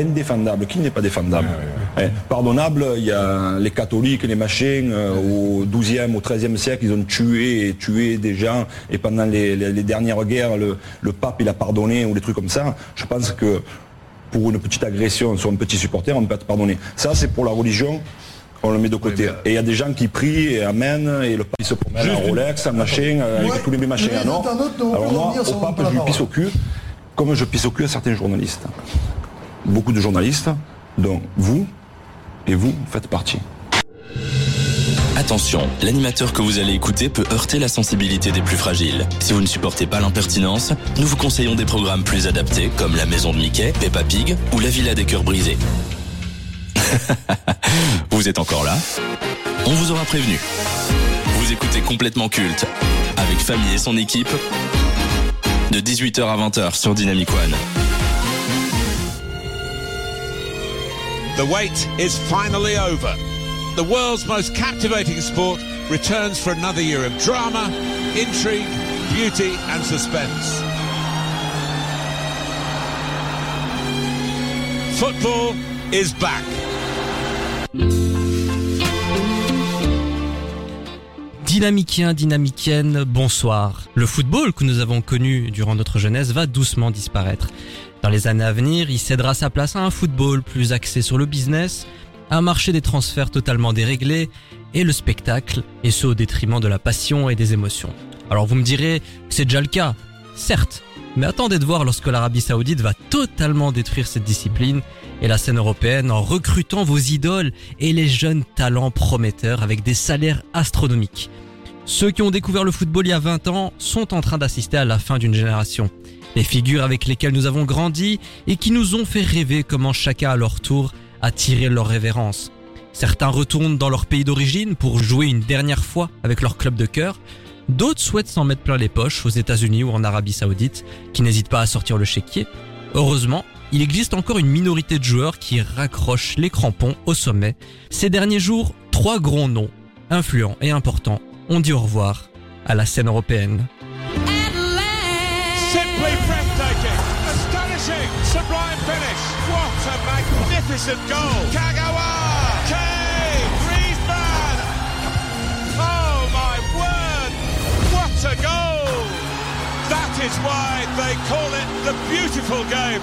indéfendable. Qui n'est pas défendable Hein, Pardonnable, il y a les catholiques, les machins, euh, au 12e, au 13e siècle, ils ont tué et tué des gens, et pendant les, les- les dernières guerres, le, le pape, il a pardonné, ou des trucs comme ça. Je pense que pour une petite agression sur un petit supporter, on peut être pardonné. Ça, c'est pour la religion. On le met de côté. Et il y a des gens qui prient et amènent, et le pape il se promène en Rolex, en machin, euh, avec Ouais, tous les machins internautes n'ont Alors moi, au pape, je lui pisse au cul, comme je pisse au cul à certains journalistes. Beaucoup de journalistes, dont vous, et vous faites partie. Attention, l'animateur que vous allez écouter peut heurter la sensibilité des plus fragiles. Si vous ne supportez pas l'impertinence, nous vous conseillons des programmes plus adaptés comme La Maison de Mickey, Peppa Pig ou La Villa des Cœurs Brisés. vous êtes encore là? On vous aura prévenu. Vous écoutez complètement culte avec Famille et son équipe de 18h à 20h sur Dynamic One. The wait is finally over. The world's most captivating sport returns for another year of drama, intrigue, beauty, and suspense. Football is back. Dynamiciens, dynamiciennes, bonsoir. Le football que nous avons connu durant notre jeunesse va doucement disparaître. Dans les années à venir, il cédera sa place à un football plus axé sur le business, un marché des transferts totalement déréglé et le spectacle, et ce au détriment de la passion et des émotions. Alors vous me direz que c'est déjà le cas, certes, mais attendez de voir lorsque l'Arabie Saoudite va totalement détruire cette discipline et la scène européenne en recrutant vos idoles et les jeunes talents prometteurs avec des salaires astronomiques. Ceux qui ont découvert le football il y a 20 ans sont en train d'assister à la fin d'une génération. Les figures avec lesquelles nous avons grandi et qui nous ont fait rêver comment chacun à leur tour a tiré leur révérence. Certains retournent dans leur pays d'origine pour jouer une dernière fois avec leur club de cœur. D'autres souhaitent s'en mettre plein les poches aux États-Unis ou en Arabie Saoudite, qui n'hésitent pas à sortir le chéquier. Heureusement, il existe encore une minorité de joueurs qui raccrochent les crampons au sommet. Ces derniers jours, trois grands noms, influents et importants, ont dit au revoir à la scène européenne. Magnificent goal. Kagawa, Kane, Griezmann. Oh my word, what a goal. That is why they call it the beautiful game.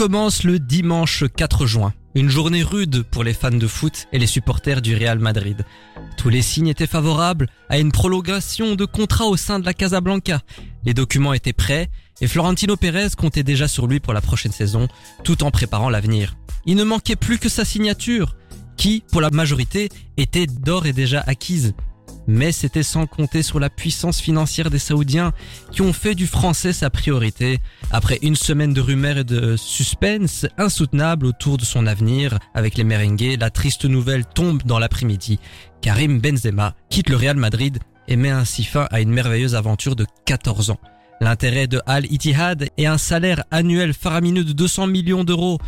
Commence le dimanche 4 juin. Une journée rude pour les fans de foot et les supporters du Real Madrid. Tous les signes étaient favorables à une prolongation de contrat au sein de la Casablanca. Les documents étaient prêts et Florentino Pérez comptait déjà sur lui pour la prochaine saison, tout en préparant l'avenir. Il ne manquait plus que sa signature, qui, pour la majorité, était d'or et déjà acquise. Mais c'était sans compter sur la puissance financière des Saoudiens qui ont fait du français sa priorité. Après une semaine de rumeurs et de suspense insoutenable autour de son avenir avec les merengues, la triste nouvelle tombe dans l'après-midi. Karim Benzema quitte le Real Madrid et met ainsi fin à une merveilleuse aventure de 14 ans. L'intérêt de Al Ittihad et un salaire annuel faramineux de 200 millions d'euros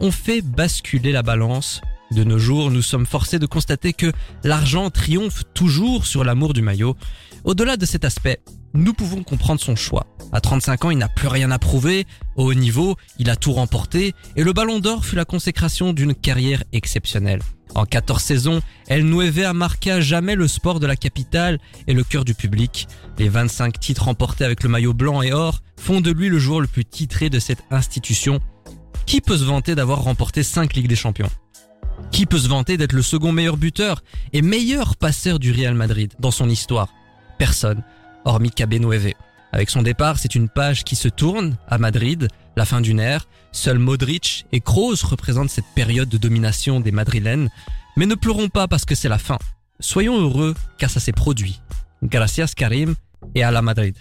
ont fait basculer la balance. De nos jours, nous sommes forcés de constater que l'argent triomphe toujours sur l'amour du maillot. Au-delà de cet aspect, nous pouvons comprendre son choix. À 35 ans, il n'a plus rien à prouver. Au haut niveau, il a tout remporté et le Ballon d'Or fut la consécration d'une carrière exceptionnelle. En 14 saisons, El Nueve a marqué à jamais le sport de la capitale et le cœur du public. Les 25 titres remportés avec le maillot blanc et or font de lui le joueur le plus titré de cette institution. Qui peut se vanter d'avoir remporté 5 Ligues des Champions? Qui peut se vanter d'être le second meilleur buteur et meilleur passeur du Real Madrid dans son histoire? Personne, hormis Cabenueve. Avec son départ, c'est une page qui se tourne à Madrid, la fin d'une ère. Seuls Modric et Kroos représentent cette période de domination des Madrilènes. Mais ne pleurons pas parce que c'est la fin. Soyons heureux car ça s'est produit. Gracias Karim et à la Madrid.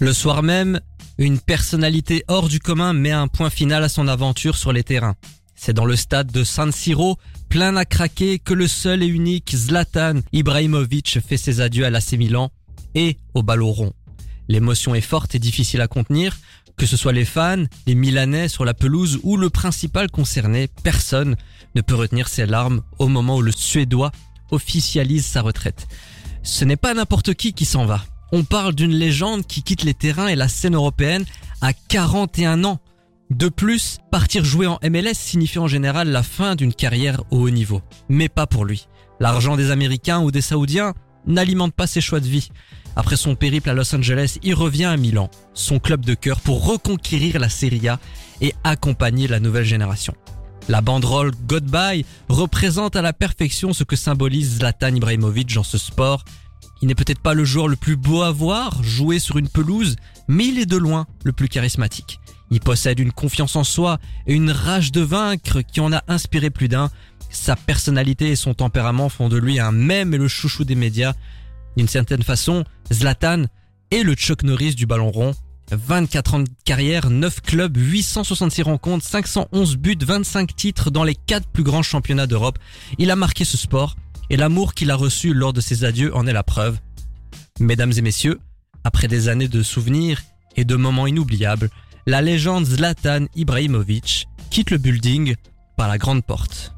Le soir même, une personnalité hors du commun met un point final à son aventure sur les terrains. C'est dans le stade de San Siro, plein à craquer, que le seul et unique Zlatan Ibrahimovic fait ses adieux à l'AC Milan et au ballon rond. L'émotion est forte et difficile à contenir, que ce soit les fans, les Milanais sur la pelouse ou le principal concerné, personne ne peut retenir ses larmes au moment où le Suédois officialise sa retraite. Ce n'est pas n'importe qui qui s'en va. On parle d'une légende qui quitte les terrains et la scène européenne à 41 ans. De plus, partir jouer en MLS signifie en général la fin d'une carrière au haut niveau. Mais pas pour lui. L'argent des Américains ou des Saoudiens n'alimente pas ses choix de vie. Après son périple à Los Angeles, il revient à Milan, son club de cœur, pour reconquérir la Serie A et accompagner la nouvelle génération. La banderole Goodbye représente à la perfection ce que symbolise Zlatan Ibrahimovic dans ce sport. Il n'est peut-être pas le joueur le plus beau à voir, jouer sur une pelouse, mais il est de loin le plus charismatique. Il possède une confiance en soi et une rage de vaincre qui en a inspiré plus d'un. Sa personnalité et son tempérament font de lui un mème et le chouchou des médias. D'une certaine façon, Zlatan est le Chuck Norris du ballon rond. 24 ans de carrière, 9 clubs, 866 rencontres, 511 buts, 25 titres dans les 4 plus grands championnats d'Europe. Il a marqué ce sport et l'amour qu'il a reçu lors de ses adieux en est la preuve. Mesdames et messieurs, après des années de souvenirs et de moments inoubliables, la légende Zlatan Ibrahimovic quitte le building par la grande porte.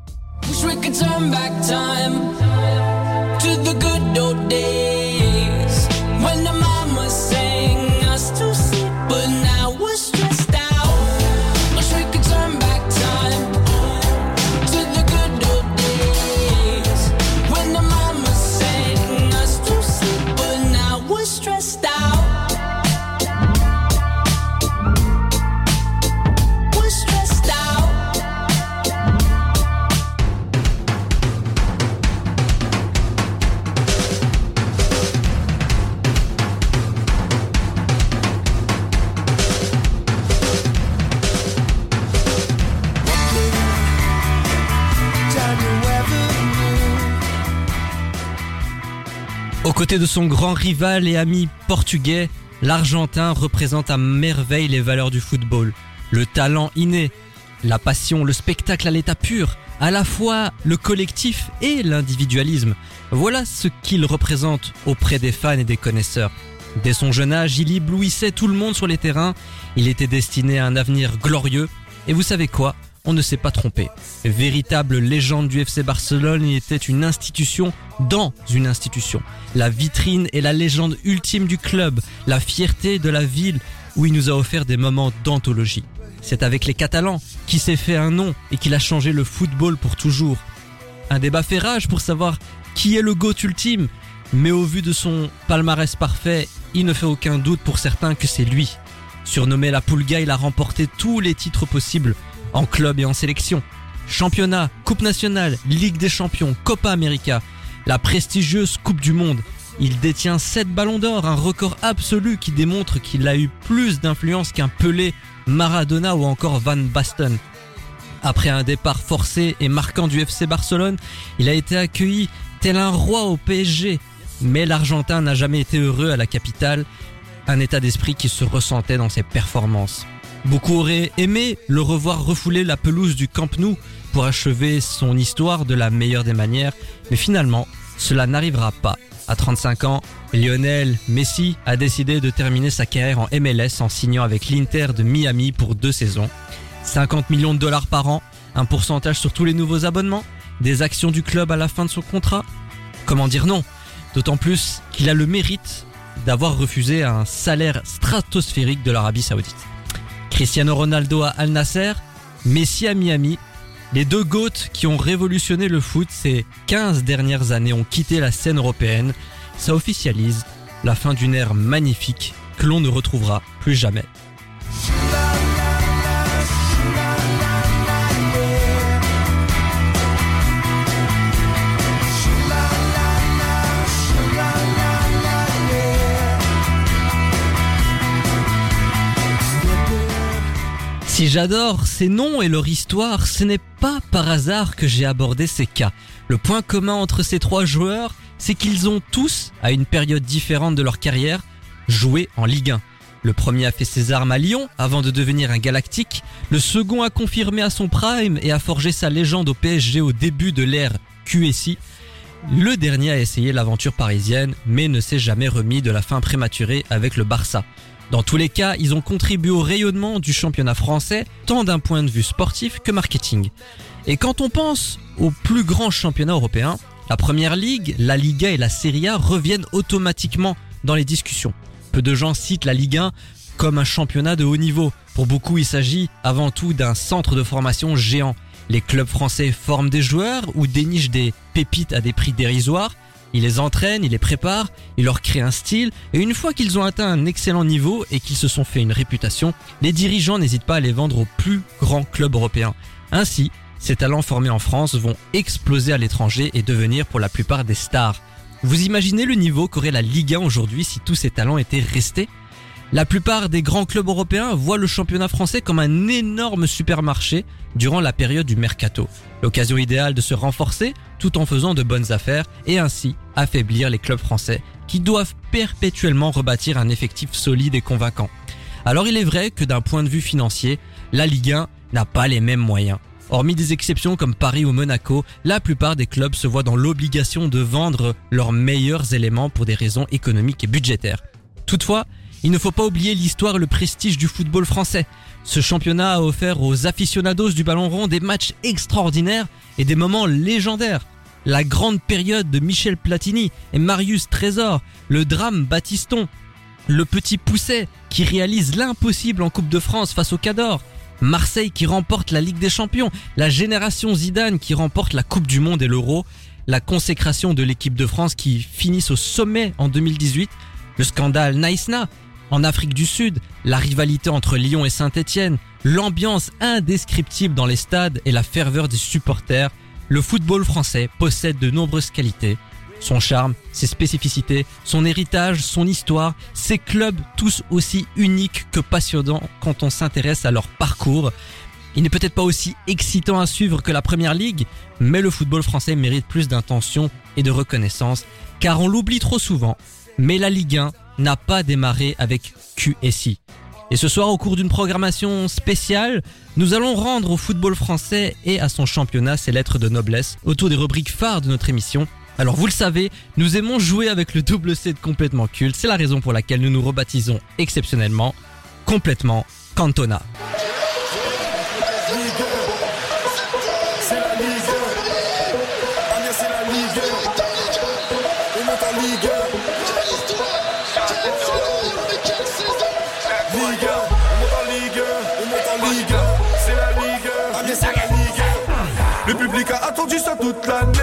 Côtés de son grand rival et ami portugais, l'Argentin représente à merveille les valeurs du football. Le talent inné, la passion, le spectacle à l'état pur, à la fois le collectif et l'individualisme. Voilà ce qu'il représente auprès des fans et des connaisseurs. Dès son jeune âge, il éblouissait tout le monde sur les terrains. Il était destiné à un avenir glorieux. Et vous savez quoi? On ne s'est pas trompé. Véritable légende du FC Barcelone, il était une institution dans une institution. La vitrine et la légende ultime du club, la fierté de la ville où il nous a offert des moments d'anthologie. C'est avec les Catalans qui s'est fait un nom et qu'il a changé le football pour toujours. Un débat fait rage pour savoir qui est le GOAT ultime, mais au vu de son palmarès parfait, il ne fait aucun doute pour certains que c'est lui. Surnommé la Pulga, il a remporté tous les titres possibles, en club et en sélection. Championnat, Coupe nationale, Ligue des champions, Copa América, la prestigieuse Coupe du Monde. Il détient 7 ballons d'or, un record absolu qui démontre qu'il a eu plus d'influence qu'un Pelé, Maradona ou encore Van Basten. Après un départ forcé et marquant du FC Barcelone, il a été accueilli tel un roi au PSG. Mais l'Argentin n'a jamais été heureux à la capitale, un état d'esprit qui se ressentait dans ses performances. Beaucoup auraient aimé le revoir refouler la pelouse du Camp Nou pour achever son histoire de la meilleure des manières, mais finalement, cela n'arrivera pas. À 35 ans, Lionel Messi a décidé de terminer sa carrière en MLS en signant avec l'Inter de Miami pour deux saisons. 50 millions de dollars par an, un pourcentage sur tous les nouveaux abonnements, des actions du club à la fin de son contrat? Comment dire non? D'autant plus qu'il a le mérite d'avoir refusé un salaire stratosphérique de l'Arabie Saoudite. Cristiano Ronaldo à Al Nasser, Messi à Miami, les deux GOAT qui ont révolutionné le foot ces 15 dernières années ont quitté la scène européenne. Ça officialise la fin d'une ère magnifique que l'on ne retrouvera plus jamais. Si j'adore ces noms et leur histoire, ce n'est pas par hasard que j'ai abordé ces cas. Le point commun entre ces trois joueurs, c'est qu'ils ont tous, à une période différente de leur carrière, joué en Ligue 1. Le premier a fait ses armes à Lyon avant de devenir un galactique. Le second a confirmé à son prime et a forgé sa légende au PSG au début de l'ère QSI. Le dernier a essayé l'aventure parisienne mais ne s'est jamais remis de la fin prématurée avec le Barça. Dans tous les cas, ils ont contribué au rayonnement du championnat français, tant d'un point de vue sportif que marketing. Et quand on pense aux plus grands championnats européens, la Première Ligue, la Liga et la Serie A reviennent automatiquement dans les discussions. Peu de gens citent la Ligue 1 comme un championnat de haut niveau. Pour beaucoup, il s'agit avant tout d'un centre de formation géant. Les clubs français forment des joueurs ou dénichent des pépites à des prix dérisoires. Ils les entraînent, ils les préparent, ils leur créent un style, et une fois qu'ils ont atteint un excellent niveau et qu'ils se sont fait une réputation, les dirigeants n'hésitent pas à les vendre aux plus grands clubs européens. Ainsi, ces talents formés en France vont exploser à l'étranger et devenir pour la plupart des stars. Vous imaginez le niveau qu'aurait la Ligue 1 aujourd'hui si tous ces talents étaient restés La plupart des grands clubs européens voient le championnat français comme un énorme supermarché durant la période du mercato. L'occasion idéale de se renforcer tout en faisant de bonnes affaires et ainsi affaiblir les clubs français qui doivent perpétuellement rebâtir un effectif solide et convaincant. Alors il est vrai que d'un point de vue financier, la Ligue 1 n'a pas les mêmes moyens. Hormis des exceptions comme Paris ou Monaco, la plupart des clubs se voient dans l'obligation de vendre leurs meilleurs éléments pour des raisons économiques et budgétaires. Toutefois, il ne faut pas oublier l'histoire et le prestige du football français. Ce championnat a offert aux aficionados du ballon rond des matchs extraordinaires et des moments légendaires. La grande période de Michel Platini et Marius Trésor, le drame Baptiston, le petit Pousset qui réalise l'impossible en Coupe de France face au Cador, Marseille qui remporte la Ligue des Champions, la génération Zidane qui remporte la Coupe du Monde et l'Euro, la consécration de l'équipe de France qui finissent au sommet en 2018, le scandale Naïsna en Afrique du Sud, la rivalité entre Lyon et Saint-Étienne, l'ambiance indescriptible dans les stades et la ferveur des supporters, le football français possède de nombreuses qualités. Son charme, ses spécificités, son héritage, son histoire, ses clubs tous aussi uniques que passionnants quand on s'intéresse à leur parcours. Il n'est peut-être pas aussi excitant à suivre que la Première Ligue, mais le football français mérite plus d'intention et de reconnaissance, car on l'oublie trop souvent. Mais la Ligue 1 n'a pas démarré avec QSI. Et ce soir, au cours d'une programmation spéciale, nous allons rendre au football français et à son championnat ses lettres de noblesse autour des rubriques phares de notre émission. Alors vous le savez, nous aimons jouer avec le double C de complètement culte, c'est la raison pour laquelle nous nous rebaptisons exceptionnellement complètement Cantona. Ligue 1. On monte en Ligue 1. On monte en Ligue 1. C'est la Ligue 1. Ah bien c'est la Ligue 1. Le public a attendu ça toute l'année.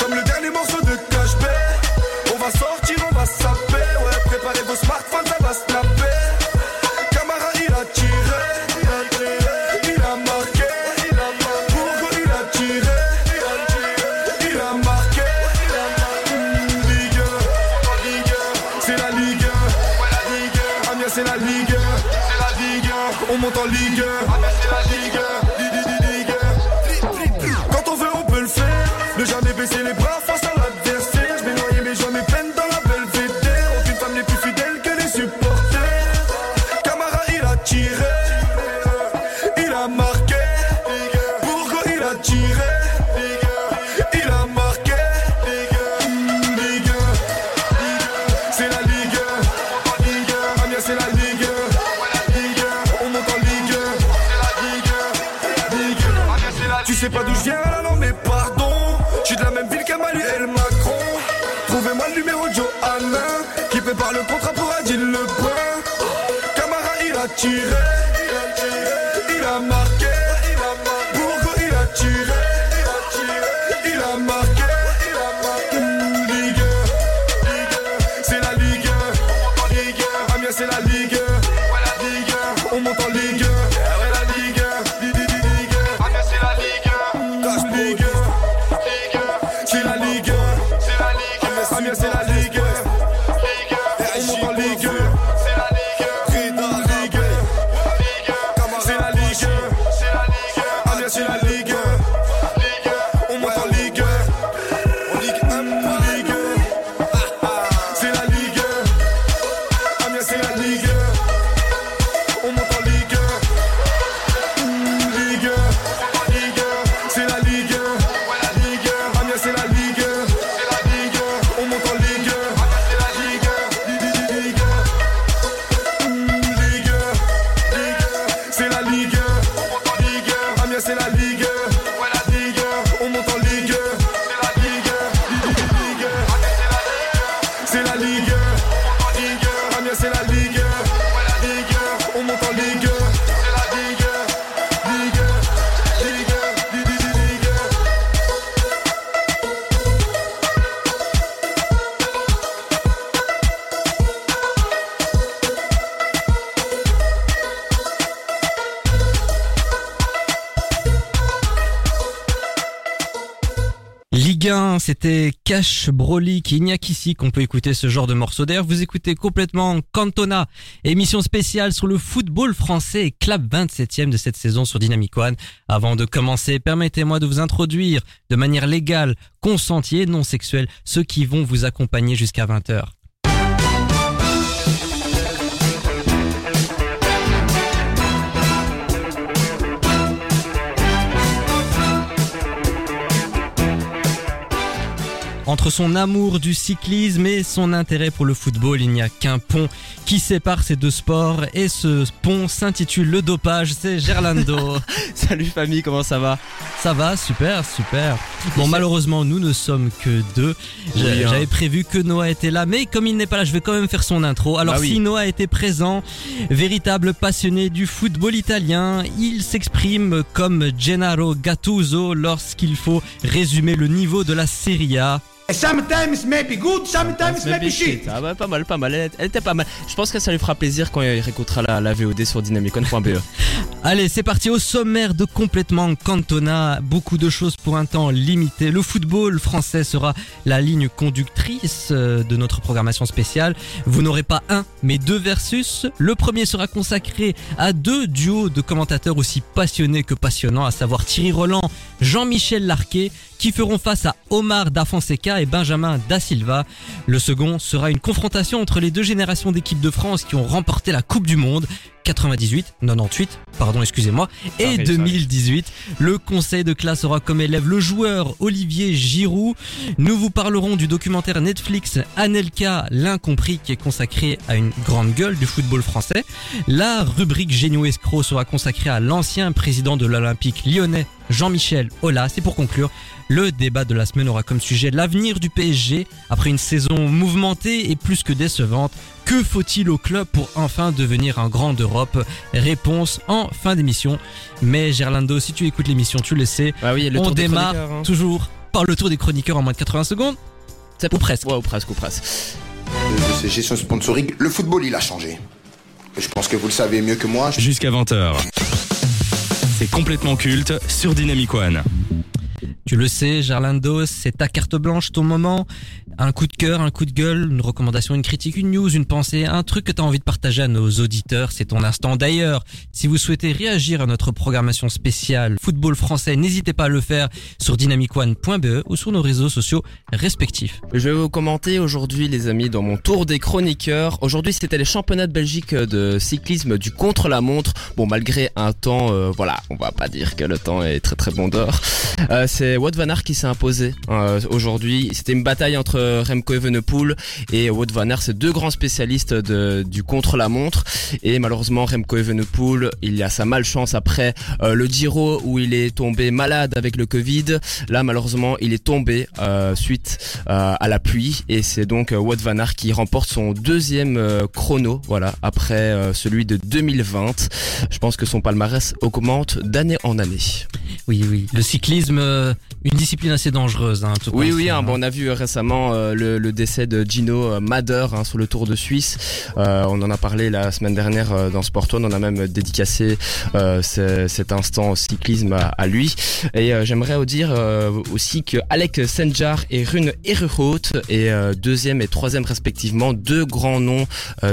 Comme le dernier morceau de Cash. On va sortir, prépare le contrat pour Adil Lebrun. Camara il a tiré, il a marqué. Bourgo il a tiré, Ligue 1, c'était Cash, Broly, il n'y a qu'ici qu'on peut écouter ce genre de morceau. D'ailleurs, vous écoutez complètement Cantona, émission spéciale sur le football français clap 27e de cette saison sur Dynamic One. Avant de commencer, permettez-moi de vous introduire de manière légale, consentie et non sexuelle ceux qui vont vous accompagner jusqu'à 20h. Entre son amour du cyclisme et son intérêt pour le football, il n'y a qu'un pont qui sépare ces deux sports et ce pont s'intitule le dopage, c'est Gerlando. Salut famille, comment ça va? Ça va, super, super. Bon, malheureusement, nous ne sommes que deux. Oui, hein. J'avais prévu que Noah était là, mais comme il n'est pas là, je vais quand même faire son intro. Alors Bah oui. si Noah était présent, véritable passionné du football italien, il s'exprime comme Gennaro Gattuso lorsqu'il faut résumer le niveau de la Serie A. Sometimes maybe good, sometimes maybe shit. Ah bah pas mal, pas mal, elle, elle était pas mal. Je pense que ça lui fera plaisir quand il réécoutera la, la VOD sur dynamicon.be. Allez, c'est parti au sommaire de complètement Cantona. Beaucoup de choses pour un temps limité. Le football français sera la ligne conductrice euh, de notre programmation spéciale. Vous n'aurez pas un, mais deux versus. Le premier sera consacré à deux duos de commentateurs aussi passionnés que passionnants, à savoir Thierry Roland, Jean-Michel Larquet, qui feront face à Omar Da Fonseca et Benjamin Da Silva. Le second sera une confrontation entre les deux générations d'équipes de France qui ont remporté la Coupe du Monde. 98, 98, pardon, excusez-moi, et Sorry, sorry. 2018. Le conseil de classe aura comme élève le joueur Olivier Giroud. Nous vous parlerons du documentaire Netflix Anelka, l'incompris, qui est consacré à une grande gueule du football français. La rubrique Génio Escroc sera consacrée à l'ancien président de l'Olympique lyonnais, Jean-Michel Aulas. Et pour conclure, le débat de la semaine aura comme sujet l'avenir du PSG après une saison mouvementée et plus que décevante. Que faut-il au club pour enfin devenir un grand d'Europe? Réponse en fin d'émission. Mais Gerlando, si tu écoutes l'émission, tu le sais, Bah oui, le on tour des démarre hein. toujours par le tour des chroniqueurs en moins de 80 secondes. C'est ou presque. Ouais, ou presque, ou presque. de ces gestions sponsoring, le football, il a changé. Je pense que vous le savez mieux que moi. Jusqu'à 20h. C'est complètement culte sur Dynamic One. Tu le sais, Gerlando, c'est ta carte blanche, ton moment. Un coup de cœur, un coup de gueule, une recommandation, une critique, une news, une pensée, un truc que tu as envie de partager à nos auditeurs, c'est ton instant. D'ailleurs, si vous souhaitez réagir à notre programmation spéciale football français, n'hésitez pas à le faire sur dynamicone.be ou sur nos réseaux sociaux respectifs. Je vais vous commenter aujourd'hui, les amis, dans mon tour des chroniqueurs. Aujourd'hui, c'était les championnats de Belgique de cyclisme du contre-la-montre. Bon, malgré un temps, euh, voilà, on va pas dire que le temps est très très bon dehors. Euh, c'est Wout van Aert qui s'est imposé euh, aujourd'hui. C'était une bataille entre Remco Evenepoel et Wout van Aert. C'est deux grands spécialistes de, du contre-la-montre. Et malheureusement, Remco Evenepoel, il a sa malchance après euh, le Giro où il est tombé malade avec le Covid. Là, malheureusement, il est tombé euh, suite euh, à la pluie et c'est donc euh, Wout van Aert qui remporte son deuxième euh, chrono, voilà, après euh, celui de 2020. Je pense que son palmarès augmente d'année en année. Oui, oui. Le cyclisme, euh, une discipline assez dangereuse. Hein, tout Oui, oui, hein. hein, bon, on a vu euh, récemment euh, le, décès de Gino euh, Mader hein, sur le Tour de Suisse. Euh, on en a parlé la semaine dernière dans Sport One. On a même dédicacé ce- cet instant au cyclisme à, lui. Et j'aimerais vous dire aussi que Alec Senjar et Rune Eruhout et deuxième et troisième respectivement, deux grands noms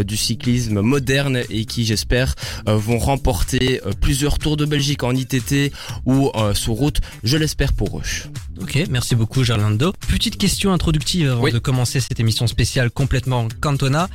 du cyclisme moderne et qui j'espère vont remporter plusieurs Tours de Belgique en ITT ou sur route. Je l'espère pour eux. Ok, merci beaucoup Gerlando. Petite question introductive avant Oui. de commencer cette émission spéciale complètement Cantona.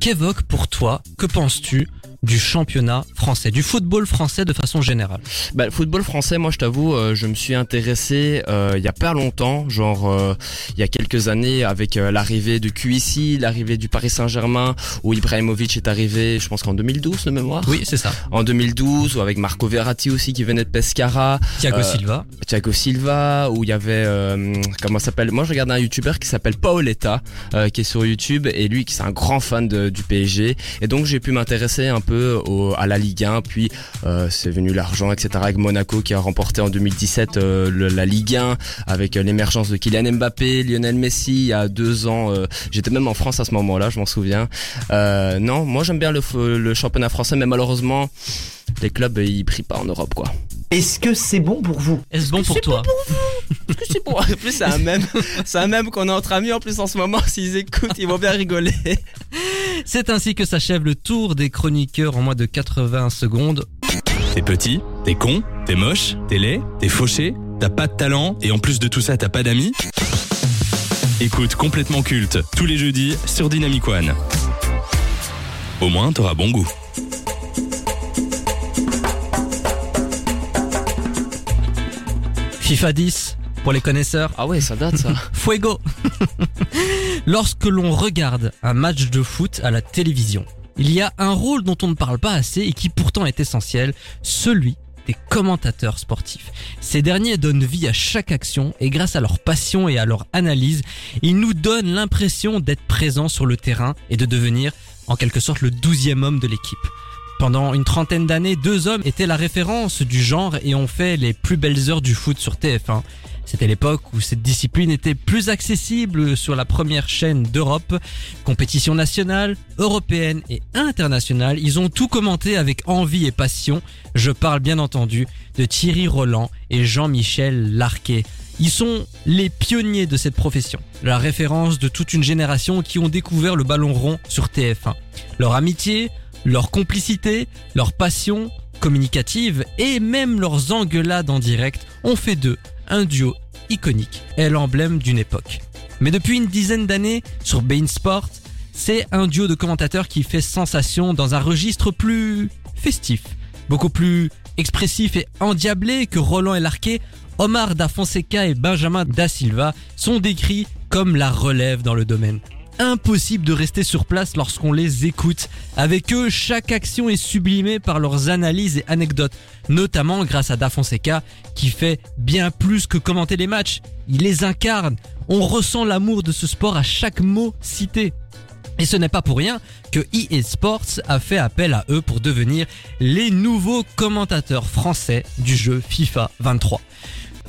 Qu'évoque pour toi, que penses-tu du championnat français, du football français de façon générale Bah, le football français, moi je t'avoue, euh, je me suis intéressé euh, il y a pas longtemps, genre euh, il y a quelques années avec euh, l'arrivée de QIC, l'arrivée du Paris Saint-Germain, où Ibrahimovic est arrivé, je pense qu'en 2012 de mémoire. Oui, c'est ça. En 2012, ou avec Marco Verratti aussi qui venait de Pescara, Thiago Euh, Silva. Thiago Silva, où il y avait euh, comment ça s'appelle? Moi je regarde un YouTuber qui s'appelle Paoletta, euh, qui est sur YouTube et lui qui c'est un grand fan de- du PSG et donc j'ai pu m'intéresser un peu au, à la Ligue 1 puis euh, c'est venu l'argent etc avec Monaco qui a remporté en 2017 euh, le- la Ligue 1 avec euh, l'émergence de Kylian Mbappé, Lionel Messi il y a deux ans euh, j'étais même en France à ce moment-là je m'en souviens euh, non moi j'aime bien le, championnat français mais malheureusement les clubs ils brillent pas en Europe quoi Est-ce que c'est bon pour vous? Est-ce bon pour toi? Parce que c'est bon. En plus, c'est un même, c'est un même qu'on est entre amis en plus en ce moment. S'ils écoutent, ils vont bien rigoler. C'est ainsi que s'achève le tour des chroniqueurs en moins de 80 secondes. T'es petit, t'es con, t'es moche, t'es laid, t'es fauché, t'as pas de talent et en plus de tout ça t'as pas d'amis Écoute complètement culte tous les jeudis sur Dynamic One. Au moins t'auras bon goût. FIFA 10 pour les connaisseurs. Ah ouais, ça date ça. Fuego Lorsque l'on regarde un match de foot à la télévision, il y a un rôle dont on ne parle pas assez et qui pourtant est essentiel, celui des commentateurs sportifs. Ces derniers donnent vie à chaque action et grâce à leur passion et à leur analyse, ils nous donnent l'impression d'être présents sur le terrain et de devenir en quelque sorte le douzième homme de l'équipe. Pendant une trentaine d'années, deux hommes étaient la référence du genre et ont fait les plus belles heures du foot sur TF1. C'était l'époque où cette discipline était plus accessible sur la première chaîne d'Europe. Compétition nationale, européenne et internationale, ils ont tout commenté avec envie et passion. Je parle bien entendu de Thierry Roland et Jean-Michel Larquet. Ils sont les pionniers de cette profession, la référence de toute une génération qui ont découvert le ballon rond sur TF1. Leur amitié, leur complicité, leur passion communicative et même leurs engueulades en direct ont fait d'eux un duo iconique et l'emblème d'une époque. Mais depuis une dizaine d'années, sur Bein Sport, c'est un duo de commentateurs qui fait sensation dans un registre plus festif, beaucoup plus expressif et endiablé que Roland et Larquet. Omar da Fonseca et Benjamin da Silva sont décrits comme la relève dans le domaine. Impossible de rester sur place lorsqu'on les écoute. Avec eux, chaque action est sublimée par leurs analyses et anecdotes, notamment grâce à Da Fonseca qui fait bien plus que commenter les matchs. Il les incarne. On ressent l'amour de ce sport à chaque mot cité. Et ce n'est pas pour rien que EA Sports a fait appel à eux pour devenir les nouveaux commentateurs français du jeu FIFA 23.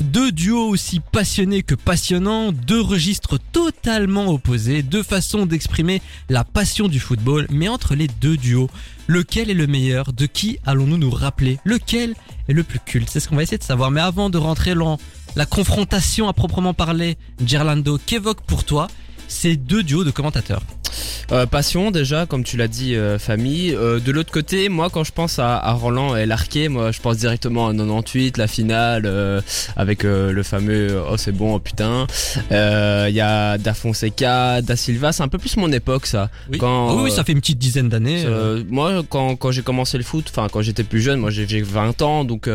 Deux duos aussi passionnés que passionnants, deux registres totalement opposés, deux façons d'exprimer la passion du football, mais entre les deux duos, lequel est le meilleur De qui allons-nous nous rappeler Lequel est le plus culte? C'est ce qu'on va essayer de savoir. Mais avant de rentrer dans la confrontation à proprement parler, Gerlando, qu'évoque pour toi ces deux duos de commentateurs Euh, passion déjà, comme tu l'as dit, euh, famille. Euh, de l'autre côté, moi quand je pense à, à Roland et Larquet, moi je pense directement à 98, la finale avec le fameux oh c'est bon, oh putain. Il y a Da Fonseca, Da Silva, c'est un peu plus mon époque ça. Quand, Ah oui, oui, ça fait une petite dizaine d'années. moi, quand, quand j'ai commencé le foot, enfin quand j'étais plus jeune, moi j'ai j'ai 20 ans, donc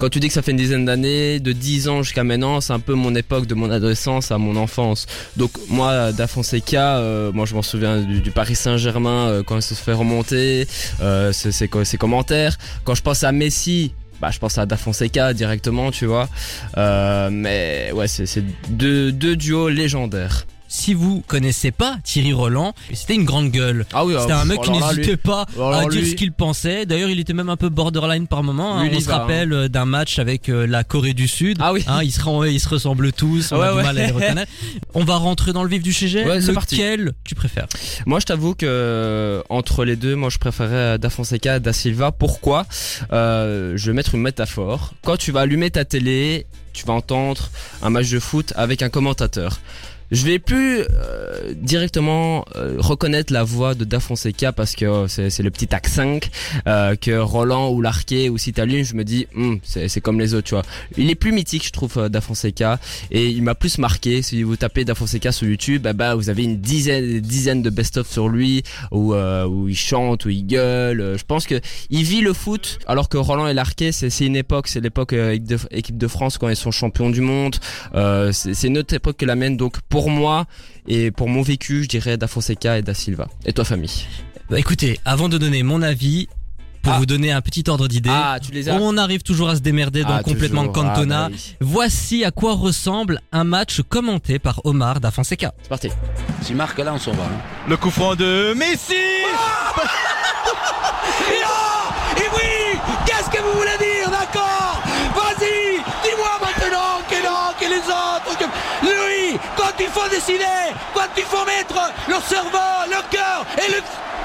quand tu dis que ça fait une dizaine d'années, de 10 ans jusqu'à maintenant, c'est un peu mon époque de mon adolescence à mon enfance. Donc moi, Da Fonseca, euh, moi je m'en souviens du, Paris Saint-Germain euh, quand il se fait remonter, euh, ses, ses, commentaires. Quand je pense à Messi, bah je pense à Da Fonseca directement, tu vois. Euh, mais ouais, c'est c'est deux, deux duos légendaires. Si vous connaissez pas Thierry Roland, c'était une grande gueule. Ah oui, C'était un mec qui n'hésitait pas à dire ce qu'il pensait. D'ailleurs, il était même un peu borderline par moment. hein. Lui, il On se va, rappelle euh, d'un match avec euh, la Corée du Sud. Ah oui. Hein, ils, se, ren- ils se ressemblent tous. On Ouais, a du ouais. mal à les reconnaître. On va rentrer dans le vif du sujet. Ouais, c'est parti. Lequel tu préfères? Moi, je t'avoue que euh, entre les deux, moi, je préférais Da Fonseca et Da Silva. Pourquoi? Euh, Je vais mettre une métaphore. Quand tu vas allumer ta télé, tu vas entendre un match de foot avec un commentateur. Je vais plus euh, directement euh, reconnaître la voix de Da Fonseca parce que euh, c'est le petit accent euh, que Roland ou Larquet ou si t'allumes, je me dis Hum, c'est comme les autres, tu vois. Il est plus mythique, je trouve, euh, Da Fonseca et il m'a plus marqué. Si vous tapez Da Fonseca sur YouTube, bah, vous avez une dizaine, des dizaines de best-of sur lui où euh, où il chante, où il gueule. Je pense que il vit le foot alors que Roland et Larquet, c'est une époque, c'est l'époque équipe de, France quand ils sont champions du monde. C'est une autre époque que la mienne. Donc moi et pour mon vécu, je dirais Da Fonseca et Da Silva. Et toi, famille Bah, Écoutez, avant de donner mon avis, pour Ah. vous donner un petit ordre d'idée, Ah, tu les as on arrive toujours à se démerder dans Ah, complètement toujours. Ah, Cantona. bah oui. Voici à quoi ressemble un match commenté par Omar da Fonseca. C'est parti. S'il marque là, on s'en va. hein. Le coup franc de Messi décider, quand il faut mettre le cerveau, le cœur et le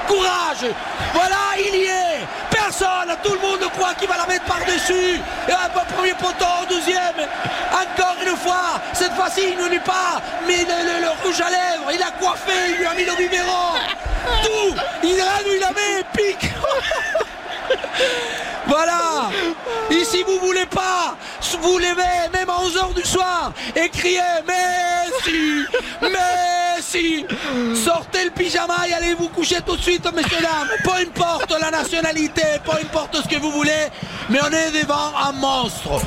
courage, voilà, il y est. Personne, tout le monde croit qu'il va la mettre par-dessus. Et un premier poteau, au deuxième. Encore une facile, il n'oublie pas, mais le, rouge à lèvres, il a coiffé, il lui a mis le biberon, tout, il rentre, il la met, pique. Voilà Et si vous voulez pas, vous levez même à 11h du soir et criez Messi Messi Sortez le pyjama et allez vous coucher tout de suite, messieurs dames. Peu importe la nationalité, peu importe ce que vous voulez, mais on est devant un monstre.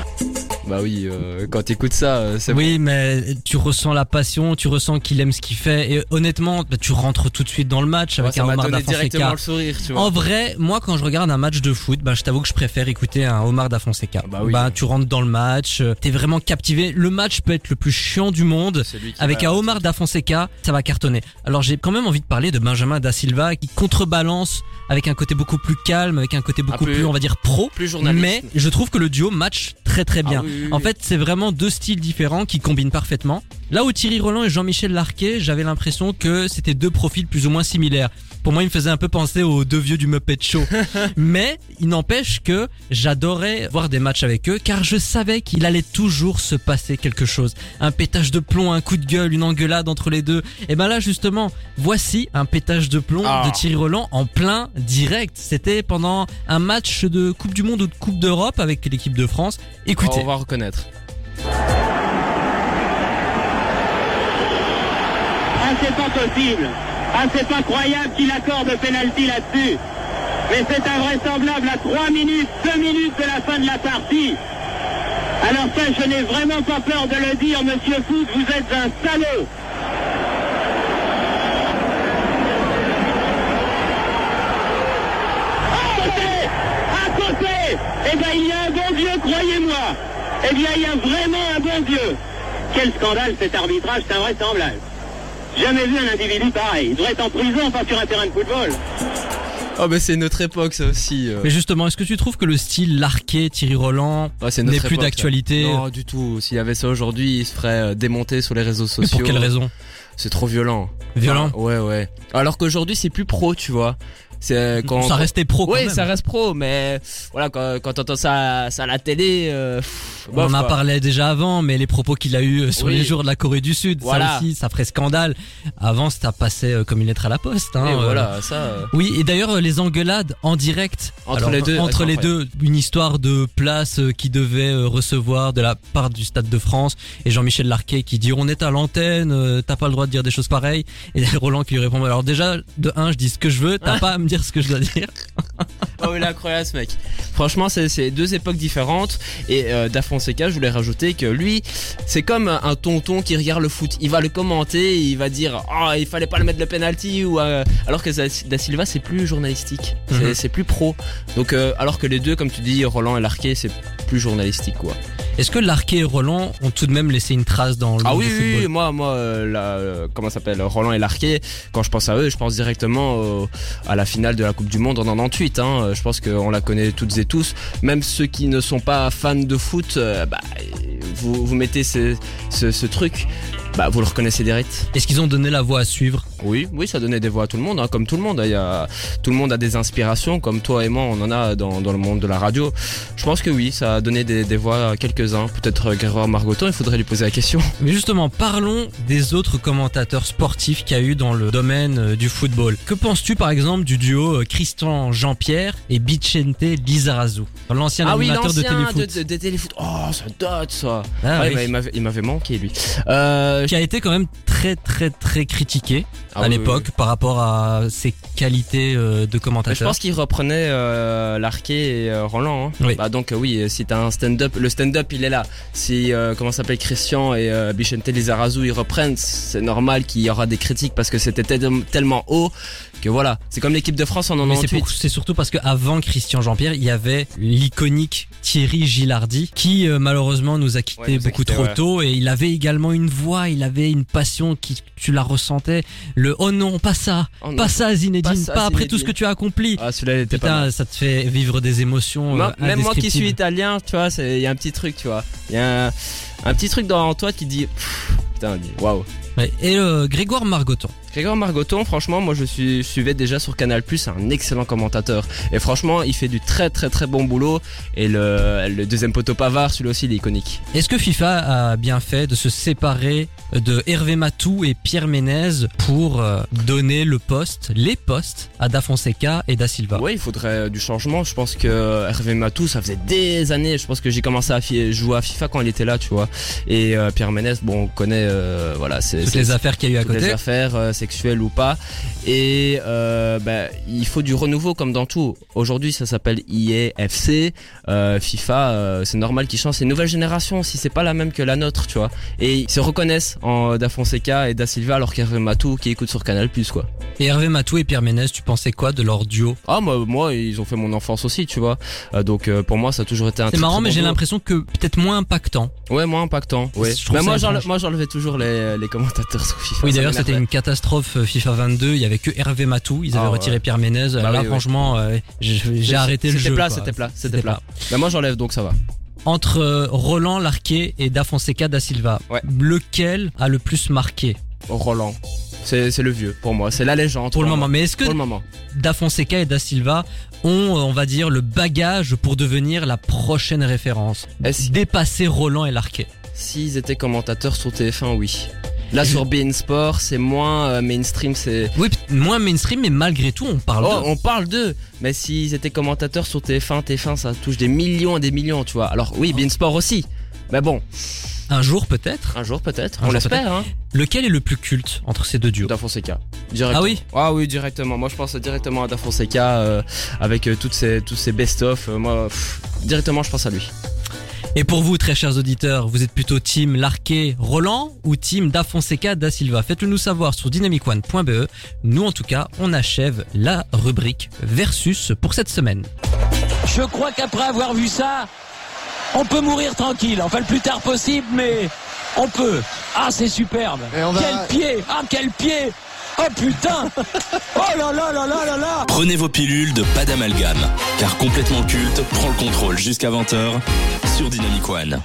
Bah oui, euh, quand t'écoutes ça, euh, c'est Oui, mais tu ressens la passion, tu ressens qu'il aime ce qu'il fait, et honnêtement, bah, tu rentres tout de suite dans le match avec un m'a Omar le sourire, tu vois. En vrai, moi quand je regarde un match de foot, bah, je t'avoue que je préfère écouter un Omar Da Fonseca. Bah oui. tu rentres dans le match, euh, t'es vraiment captivé. Le match peut être le plus chiant du monde. Avec un Omar Da Fonseca, ça va cartonner. Alors j'ai quand même envie de parler de Benjamin Da Silva qui contrebalance avec un côté beaucoup plus calme, avec un côté beaucoup plus, on va dire, pro. plus journaliste. Mais je trouve que le duo match très très bien. Ah oui, En fait, c'est vraiment deux styles différents qui combinent parfaitement. Là où Thierry Roland et Jean-Michel Larquet, j'avais l'impression que c'était deux profils plus ou moins similaires. Pour moi, il me faisait un peu penser aux deux vieux du Muppet Show. Mais il n'empêche que j'adorais voir des matchs avec eux car je savais qu'il allait toujours se passer quelque chose. Un pétage de plomb, un coup de gueule, une engueulade entre les deux. Et ben là, justement, voici un pétage de plomb Ah. de Thierry Roland en plein direct. C'était pendant un match de Coupe du Monde ou de Coupe d'Europe avec l'équipe de France. Écoutez. On va reconnaître. Ah, c'est pas possible. Ah, c'est pas croyable qu'il accorde penalty là-dessus. Mais c'est invraisemblable à 3 minutes, 2 minutes de la fin de la partie. Alors ça, je n'ai vraiment pas peur de le dire, monsieur Foot, vous êtes un salaud. À côté À côté Eh bien, il y a un bon Dieu, croyez-moi. Eh bien, il y a vraiment un bon Dieu. Quel scandale cet arbitrage, c'est invraisemblable. Jamais vu un individu pareil. Il devrait être en prison, pas sur un terrain de football. Oh, mais c'est notre époque, ça aussi. euh. Mais justement, est-ce que tu trouves que le style Larquet, Thierry Roland Ouais, n'est plus d'actualité Non, du tout. S'il y avait ça aujourd'hui, il se ferait euh, démonter sur les réseaux Mais sociaux. pour quelle raison? C'est trop violent. Violent? Ah, Ouais, ouais. Alors qu'aujourd'hui, c'est plus pro, tu vois. C'est euh, quand Ça restait pro quand même. ça reste pro, mais voilà, quand, quand t'entends ça, ça à la télé, euh, pff, On en a quoi. parlé déjà avant, mais les propos qu'il a eu sur Oui. les jours de la Corée du Sud, Voilà. ça aussi, ça ferait scandale. Avant, ça passait euh, comme une lettre à la poste. Hein, Et euh. voilà, ça. euh, Oui, et d'ailleurs, euh, les engueulades en direct. Entre les deux, Entre les deux, une histoire de place euh, qui devait euh, recevoir de la part du Stade de France. Et Jean-Michel Larquet qui dit, on est à l'antenne, euh, t'as pas le droit de dire des choses pareilles. Et Roland qui lui répond, alors déjà, de un, je dis ce que je veux, t'as pas à me dire ce que je dois dire. Oh, il est incroyable ce mec. Franchement, c'est deux époques différentes. Et euh, Da Fonseca, je voulais rajouter que lui, c'est comme un tonton qui regarde le foot. Il va le commenter, il va dire oh il fallait pas le mettre le penalty ou euh, alors que Da Silva c'est plus journalistique, c'est Mhm. plus pro. Donc euh, alors que les deux, comme tu dis, Roland et Larquet, c'est plus journalistique quoi. Est-ce que Larquet et Roland ont tout de même laissé une trace dans le Ah oui, du oui, football oui, moi, moi, euh, la, euh, comment ça s'appelle, Roland et Larquet. Quand je pense à eux, je pense directement à la finale de la Coupe du Monde en 98. Hein. Je pense qu'on la connaît toutes et tous. Même ceux qui ne sont pas fans de foot, euh, bah, vous, mettez ce truc, bah, vous le reconnaissez direct. Est-ce qu'ils ont donné la voie à suivre Oui, oui, ça donnait des voix à tout le monde, hein, comme tout le monde. Il y a, tout le monde a des inspirations, comme toi et moi, on en a dans, dans le monde de la radio. Je pense que oui, ça a donné des, des voix à quelques-uns. Peut-être euh, Grégoire Margoton, il faudrait lui poser la question. Mais justement, parlons des autres commentateurs sportifs qu'il y a eu dans le domaine euh, du football. Que penses-tu par exemple du duo euh, Christian Jean-Pierre et Vicente Lizarazu L'ancien ah oui, animateur de l'ancien téléfoot. de, de- de téléfoot. Oh, ça date ça. Ah Ouais, oui. bah, il m'avait- il m'avait manqué lui. Euh, Qui a été quand même très très très critiqué ah à oui, l'époque oui, par rapport à ses qualités euh, de. Mais Je commentateur. pense qu'il reprenait euh, Larquet et euh, Roland. Hein. Oui. Bah donc euh, oui, si t'as un stand-up, le stand-up il est là. Si euh, comment s'appelle Christian et euh, Bichente Lizarazu ils reprennent, c'est normal qu'il y aura des critiques parce que c'était tel- tellement haut que voilà. C'est comme l'équipe de France en Mais c'est 98. pour- c'est surtout parce qu'avant Christian Jean-Pierre, il y avait l'iconique Thierry Gilardi qui euh, malheureusement nous a quitté Ouais, nous a beaucoup trop ouais. tôt et il avait également une voix, il avait une passion qui tu la ressentais. Le oh non, pas ça, Oh non. pas ça Zinedine, Pas après tout ce que tu as accompli. Ah celui-là il était pas mal. Putain, ça te fait vivre des émotions. Moi- euh, même moi qui suis italien, tu vois, c'est- il y a un petit truc, tu vois. Il y a un, un petit truc dans toi qui dit, pff, putain, dit, waouh. Ouais. Et euh, Grégoire Margoton, Grégoire Margoton, franchement, moi je suis, suivais déjà sur Canal+, c'est un excellent commentateur. Et franchement, il fait du très très très bon boulot. Et le, le deuxième poteau Pavard, celui-là aussi, il est iconique. Est-ce que FIFA a bien fait de se séparer de Hervé Matou et Pierre Ménez pour euh, donner le poste, les postes à Da Fonseca et Da Silva? Ouais, il faudrait euh, du changement. Je pense que Hervé Matou, ça faisait des années. Je pense que j'ai commencé à jouer à FIFA quand il était là, tu vois. Et euh, Pierre Ménez, bon, on connaît, euh, voilà, c'est Toutes c'est- les affaires qu'il y a eu à toutes les côté. affaires euh, sexuelles ou pas. Et euh, bah, il faut du renouveau comme dans tout. Aujourd'hui, ça s'appelle EA, FC, euh, FIFA. euh, c'est normal qu'ils changent. C'est une nouvelle génération. Si c'est pas la même que la nôtre, tu vois. Et ils se reconnaissent en Da Fonseca et Da Silva, alors qu'Hervé Matou qui écoute sur Canal Plus, quoi. Et Hervé Matou et Pierre Ménez, tu pensais quoi de leur duo? Ah moi, moi, ils ont fait mon enfance aussi, tu vois. Euh, donc euh, pour moi, ça a toujours été un. C'est marrant, très mais bon j'ai l'impression que peut-être moins impactant. Ouais, moins impactant. Ouais. Je ça moi, j'enlevais toujours les, les commentateurs sur FIFA. Oui, d'ailleurs, c'était une catastrophe euh, FIFA 22. Il y avait que Hervé Matou. Ils avaient Ah, ouais. retiré Pierre Ménez. Bah Là, oui, franchement, euh, j'ai arrêté le jeu. C'était plat, c'était plat, c'était plat. Mais moi, j'enlève donc ça va. Entre euh, Roland Larquet et Da Fonseca Da Silva, Ouais. lequel a le plus marqué? Roland. C'est le vieux pour moi, c'est la légende. pour le moi. moment Mais est-ce que moment. Da Fonseca et Da Silva ont, on va dire, le bagage pour devenir la prochaine référence? Est-ce- Dépasser Roland et Larquet. S'ils étaient commentateurs sur TF1, oui. Là sur BN Sport, c'est moins euh, mainstream, c'est. Oui, moins mainstream, mais malgré tout, on parle Oh, d'eux. on parle d'eux, mais s'ils étaient commentateurs sur TF1, TF1 ça touche des millions et des millions, tu vois. Alors oui, BN Sport aussi. Mais bon, Un jour peut-être. un jour peut-être, on l'espère, hein. Lequel est le plus culte entre ces deux duos? Da Fonseca. Ah oui? Ah oui, directement. Moi je pense directement à Da Fonseca euh, avec euh, toutes ces, tous ces best-of. moi, pff, directement je pense à lui. Et pour vous, très chers auditeurs, vous êtes plutôt team Larquet Roland ou team Da Fonseca Da Silva? Faites-le nous savoir sur dynamicone.be. Nous, en tout cas, on achève la rubrique Versus pour cette semaine. Je crois qu'après avoir vu ça, on peut mourir tranquille. Enfin, le plus tard possible, mais on peut. Ah, c'est superbe. Et on va- Quel pied Ah, quel pied Oh putain Oh là là là là là Prenez vos pilules de pas d'amalgame, car complètement culte prend le contrôle jusqu'à 20h sur Dynamic One.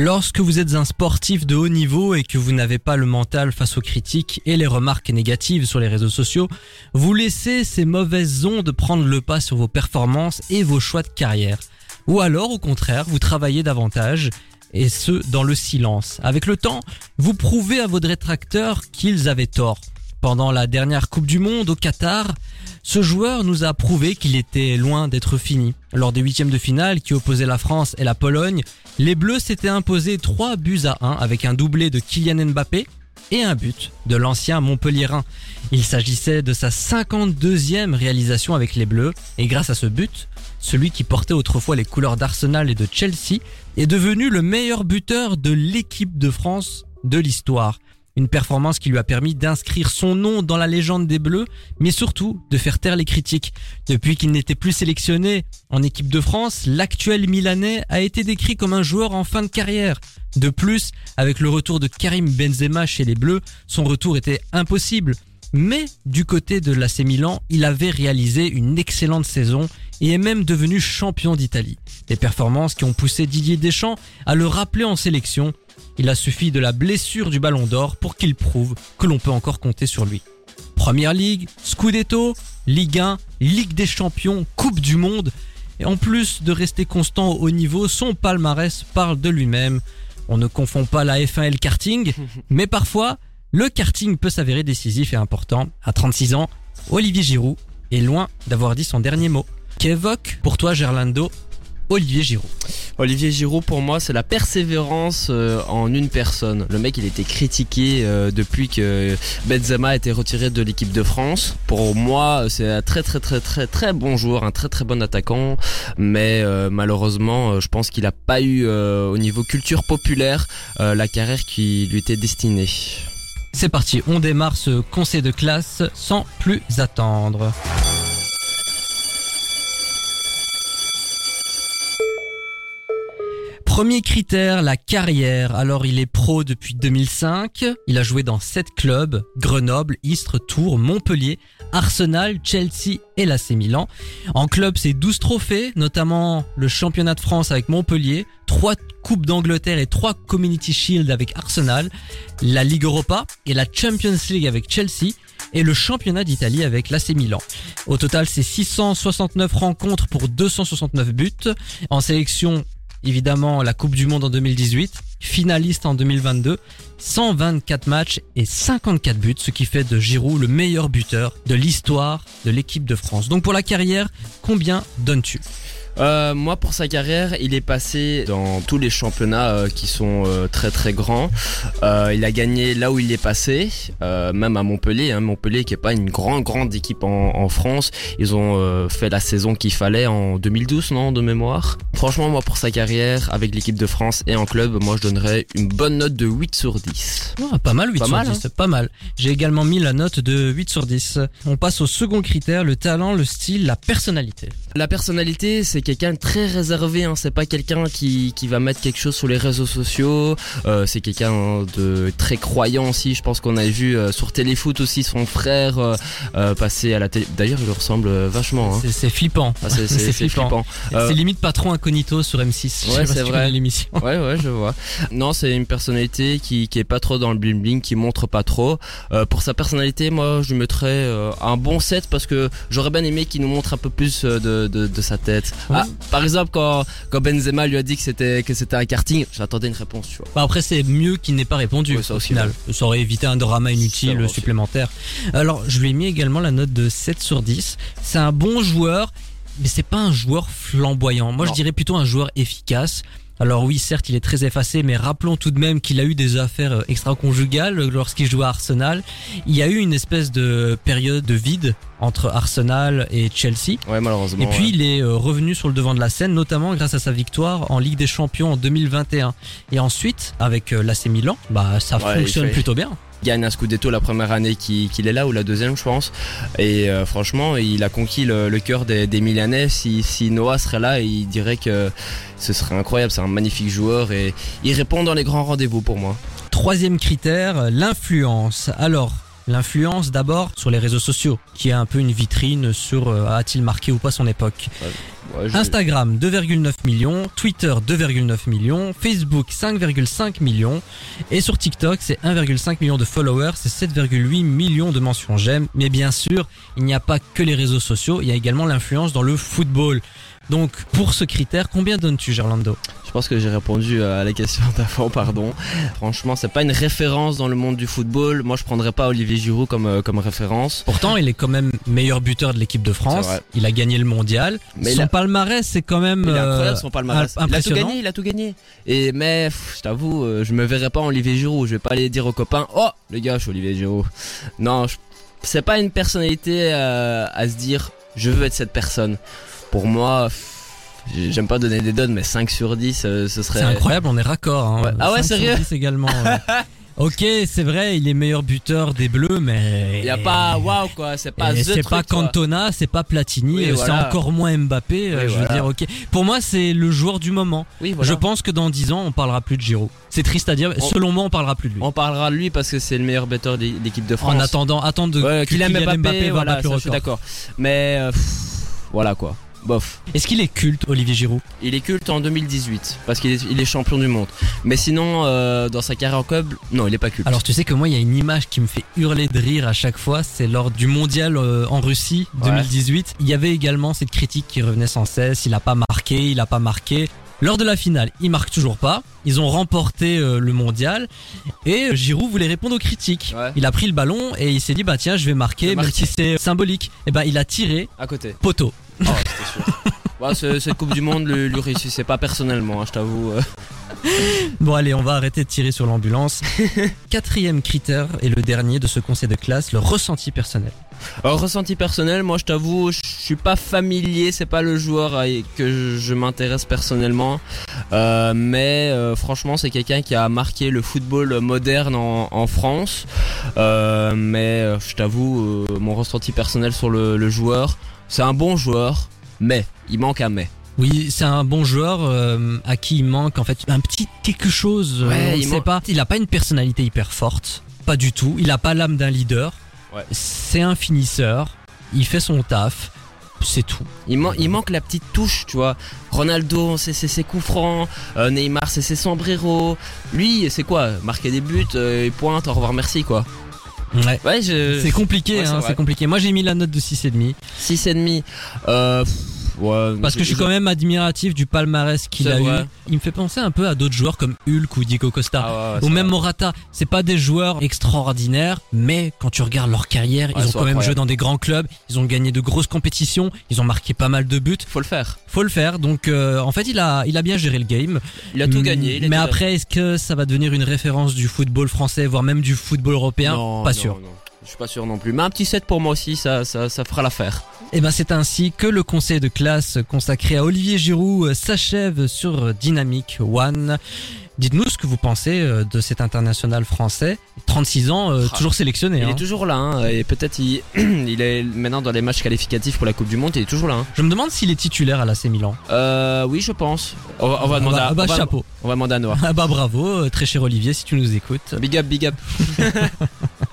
Lorsque vous êtes un sportif de haut niveau et que vous n'avez pas le mental face aux critiques et les remarques négatives sur les réseaux sociaux, vous laissez ces mauvaises ondes prendre le pas sur vos performances et vos choix de carrière. Ou alors, au contraire, vous travaillez davantage et ce, dans le silence. Avec le temps, vous prouvez à vos détracteurs qu'ils avaient tort. Pendant la dernière Coupe du Monde au Qatar, ce joueur nous a prouvé qu'il était loin d'être fini. Lors des huitièmes de finale qui opposaient la France et la Pologne, les Bleus s'étaient imposés 3 buts à 1 avec un doublé de Kylian Mbappé et un but de l'ancien Montpellierin. Il s'agissait de sa 52e réalisation avec les Bleus et grâce à ce but, celui qui portait autrefois les couleurs d'Arsenal et de Chelsea est devenu le meilleur buteur de l'équipe de France de l'histoire. Une performance qui lui a permis d'inscrire son nom dans la légende des Bleus, mais surtout de faire taire les critiques. Depuis qu'il n'était plus sélectionné en équipe de France, l'actuel Milanais a été décrit comme un joueur en fin de carrière. De plus, avec le retour de Karim Benzema chez les Bleus, son retour était impossible. Mais du côté de l'AC Milan, il avait réalisé une excellente saison et est même devenu champion d'Italie. Des performances qui ont poussé Didier Deschamps à le rappeler en sélection. Il a suffi de la blessure du ballon d'or pour qu'il prouve que l'on peut encore compter sur lui. Première Ligue, Scudetto, Ligue 1, Ligue des Champions, Coupe du Monde. Et en plus de rester constant au haut niveau, son palmarès parle de lui-même. On ne confond pas la F1 et le karting, mais parfois, le karting peut s'avérer décisif et important. À 36 ans, Olivier Giroud est loin d'avoir dit son dernier mot. Qu'évoque pour toi, Gerlando, Olivier Giroud Olivier Giroud, pour moi, c'est la persévérance euh, en une personne. Le mec, il était critiqué euh, depuis que Benzema a été retiré de l'équipe de France. Pour moi, c'est un très très très très très bon joueur, un très très bon attaquant. Mais euh, malheureusement, je pense qu'il n'a pas eu au niveau culture populaire la carrière qui lui était destinée. C'est parti, on démarre ce conseil de classe sans plus attendre. Premier critère, la carrière. Alors il est pro depuis 2005, il a joué dans sept clubs, Grenoble, Istres, Tours, Montpellier, Arsenal, Chelsea et l'AC Milan. En club, c'est 12 trophées, notamment le championnat de France avec Montpellier, 3 coupes d'Angleterre et 3 Community Shield avec Arsenal, la Ligue Europa et la Champions League avec Chelsea et le championnat d'Italie avec l'AC Milan. Au total, c'est 669 rencontres pour 269 buts. En sélection, évidemment, la Coupe du Monde en 2018, finaliste en 2022, 124 matchs et 54 buts, ce qui fait de Giroud le meilleur buteur de l'histoire de l'équipe de France. Donc pour la carrière, combien donnes-tu? Euh, moi, pour sa carrière, il est passé dans tous les championnats euh, qui sont euh, très très grands. Il a gagné là où il est passé, même à Montpellier. Hein, Montpellier qui est pas une grande grande équipe en, en France. Ils ont fait la saison qu'il fallait en 2012, non, de mémoire. Franchement, moi, pour sa carrière avec l'équipe de France et en club, moi, je donnerais une bonne note de 8 sur 10. Ah, Pas mal 8 Pas sur mal, 10, pas mal. J'ai également mis la note de 8 sur 10. On passe au second critère, le talent, le style, la personnalité. La personnalité, c'est quelqu'un de très réservé. Hein. C'est pas quelqu'un qui, qui va mettre quelque chose sur les réseaux sociaux. Euh, c'est quelqu'un de très croyant aussi. Je pense qu'on a vu euh, sur Téléfoot aussi son frère euh, euh, passer à la télé. D'ailleurs, il lui ressemble euh, vachement. Hein. C'est- flippant. Ah, c'est- c'est- c'est flippant. Euh, C'est limite patron incognito sur M6. Je sais Ouais, c'est si vrai. l'émission. Ouais, ouais, je vois. Non, c'est une personnalité qui, qui est pas trop dans le bling bling, qui montre pas trop. Pour sa personnalité, moi, je lui mettrais un bon 7 parce que j'aurais bien aimé qu'il nous montre un peu plus de, de, de sa tête. Ah, par exemple, quand, quand Benzema lui a dit que c'était que c'était un karting, j'attendais une réponse, tu vois. Bah après c'est mieux qu'il n'ait pas répondu Ouais, ça au final. Ça aurait évité un drama inutile supplémentaire. Alors je lui ai mis également la note de 7 sur 10. C'est un bon joueur, mais c'est pas un joueur flamboyant. Moi Non. je dirais plutôt un joueur efficace. Alors oui, certes, il est très effacé, mais rappelons tout de même qu'il a eu des affaires euh, extra-conjugales lorsqu'il jouait à Arsenal. Il y a eu une espèce de période de vide entre Arsenal et Chelsea. Ouais, malheureusement. Et puis ouais. il est euh, revenu sur le devant de la scène, notamment grâce à sa victoire en Ligue des Champions en 2021. Et ensuite, avec euh, l'AC Milan, bah ça Ouais, fonctionne plutôt bien. Il gagne un Scudetto la première année qu'il est là ou la deuxième je pense. Et euh, franchement il a conquis le, le cœur des, des Milanais. Si, si Noah serait là il dirait que ce serait incroyable. C'est un magnifique joueur et il répond dans les grands rendez-vous pour moi. Troisième critère, l'influence. Alors, l'influence d'abord sur les réseaux sociaux, qui est un peu une vitrine sur euh, a-t-il marqué ou pas son époque. Ouais, Instagram 2,9 millions, Twitter 2,9 millions, Facebook 5,5 millions. Et sur TikTok c'est 1,5 million de followers, c'est 7,8 millions de mentions. J'aime. Mais bien sûr, il n'y a pas que les réseaux sociaux, il y a également l'influence dans le football. Donc pour ce critère, combien donnes-tu Gerlando Je pense que j'ai répondu à la question d'avant, pardon. Franchement, c'est pas une référence dans le monde du football. Moi, je prendrais pas Olivier Giroud comme, euh, comme référence. Pourtant, il est quand même meilleur buteur de l'équipe de France. Il a gagné le mondial. Mais son a- palmarès, c'est quand même Il est euh, incroyable son palmarès. Il a tout gagné, il a tout gagné. Et mais pff, je t'avoue, euh, je me verrais pas en Olivier Giroud. Je vais pas aller dire aux copains, oh les gars, je suis Olivier Giroud. Non, je- c'est pas une personnalité euh, à se dire, je veux être cette personne. Pour moi, j'aime pas donner des donnes, mais 5 sur 10, euh, ce serait C'est incroyable, on est raccord. Hein. Ouais. Ah ouais, 5 sur sérieux 10 également. ouais. ok, c'est vrai, il est meilleur buteur des Bleus, mais Il y a pas, waouh quoi, c'est pas c'est pas. Cantona, c'est pas Platini, Oui, voilà. c'est encore moins Mbappé. euh, Oui, je veux dire, ok. Pour moi, c'est le joueur du moment. Oui, voilà. Je pense que dans 10 ans, on parlera plus de Giroud. C'est triste à dire. On- Selon moi, on parlera plus de lui. On parlera de lui parce que c'est le meilleur buteur de l'équipe de France. En attendant, attendre de Ouais, qu'il aime Kylian Mbappé, va voilà, battre le ça, je suis d'accord. Mais euh, pff, voilà quoi. Bof. Est-ce qu'il est culte, Olivier Giroud? Il est culte en 2018 parce qu'il est, il est champion du monde. Mais sinon, euh, dans sa carrière en club, non, il est pas culte. Alors tu sais que moi il y a une image qui me fait hurler de rire à chaque fois, c'est lors du mondial euh, en Russie Ouais. 2018. Il y avait également cette critique qui revenait sans cesse, il a pas marqué, il a pas marqué. Lors de la finale, il marque toujours pas. Ils ont remporté euh, le mondial et Giroud voulait répondre aux critiques. Ouais. Il a pris le ballon et il s'est dit bah tiens je vais marquer, Je vais même marquer. si c'est symbolique. Et ben il a tiré à côté. poteau. Oh, c'était sûr. Bah, ce- cette Coupe du Monde lui, lui réussissait pas personnellement, hein, je t'avoue. euh. Bon allez, on va arrêter de tirer sur l'ambulance. Quatrième critère et le dernier de ce conseil de classe, le ressenti personnel. Alors, ressenti personnel, moi je t'avoue, je suis pas familier, c'est pas le joueur à- que je, je m'intéresse personnellement. Euh, mais euh, franchement, c'est quelqu'un qui a marqué le football moderne en, en France. Euh, mais euh, je t'avoue, euh, mon ressenti personnel sur le, le joueur, c'est un bon joueur, mais il manque un mais. Oui, c'est un bon joueur euh, à qui il manque en fait un petit quelque chose. euh, Ouais, on il sait pas. Il a pas une personnalité hyper forte, pas du tout. Il a pas l'âme d'un leader. Ouais. C'est un finisseur. Il fait son taf. C'est tout. Il, man- il manque la petite touche, tu vois. Ronaldo, c'est c'est ses coups francs. Euh, Neymar, c'est ses sombreros. Lui, c'est quoi? Marquer des buts, euh, et pointe, au revoir, merci, quoi. Ouais. Ouais, je... C'est compliqué, hein, c'est compliqué. Moi j'ai mis la note de 6,5 6,5. Euh, ouais, parce que je suis quand même admiratif du palmarès qu'il a vrai. eu. Il me fait penser un peu à d'autres joueurs comme Hulk ou Diego Costa. Ah ouais, ouais, ou même vrai. Morata, c'est pas des joueurs extraordinaires, mais quand tu regardes leur carrière, ils ont quand même joué dans des grands clubs, ils ont gagné de grosses compétitions, ils ont marqué pas mal de buts. Faut le faire. Faut le faire. Donc euh, en fait, il a il a bien géré le game. Il a tout gagné. il a Mais tout après, est-ce que ça va devenir une référence du football français, voire même du football européen? Non, Pas non, sûr. non. Je suis pas sûr non plus. Mais un petit 7 pour moi aussi, ça, ça, ça fera l'affaire. Et ben c'est ainsi que le conseil de classe consacré à Olivier Giroud euh, s'achève sur Dynamic One. Dites-nous ce que vous pensez euh, de cet international français. 36 ans, euh, Ah, toujours sélectionné. Il hein. est toujours là, hein, et peut-être il, il est maintenant dans les matchs qualificatifs pour la Coupe du Monde, il est toujours là. hein. Je me demande s'il est titulaire à l'AC Milan. Euh, oui, je pense. On va, on va Ah demander bah, à, ah bah, on va- chapeau. on va demander à Noah. Ah bah bravo, très cher Olivier, si tu nous écoutes. Big up, big up.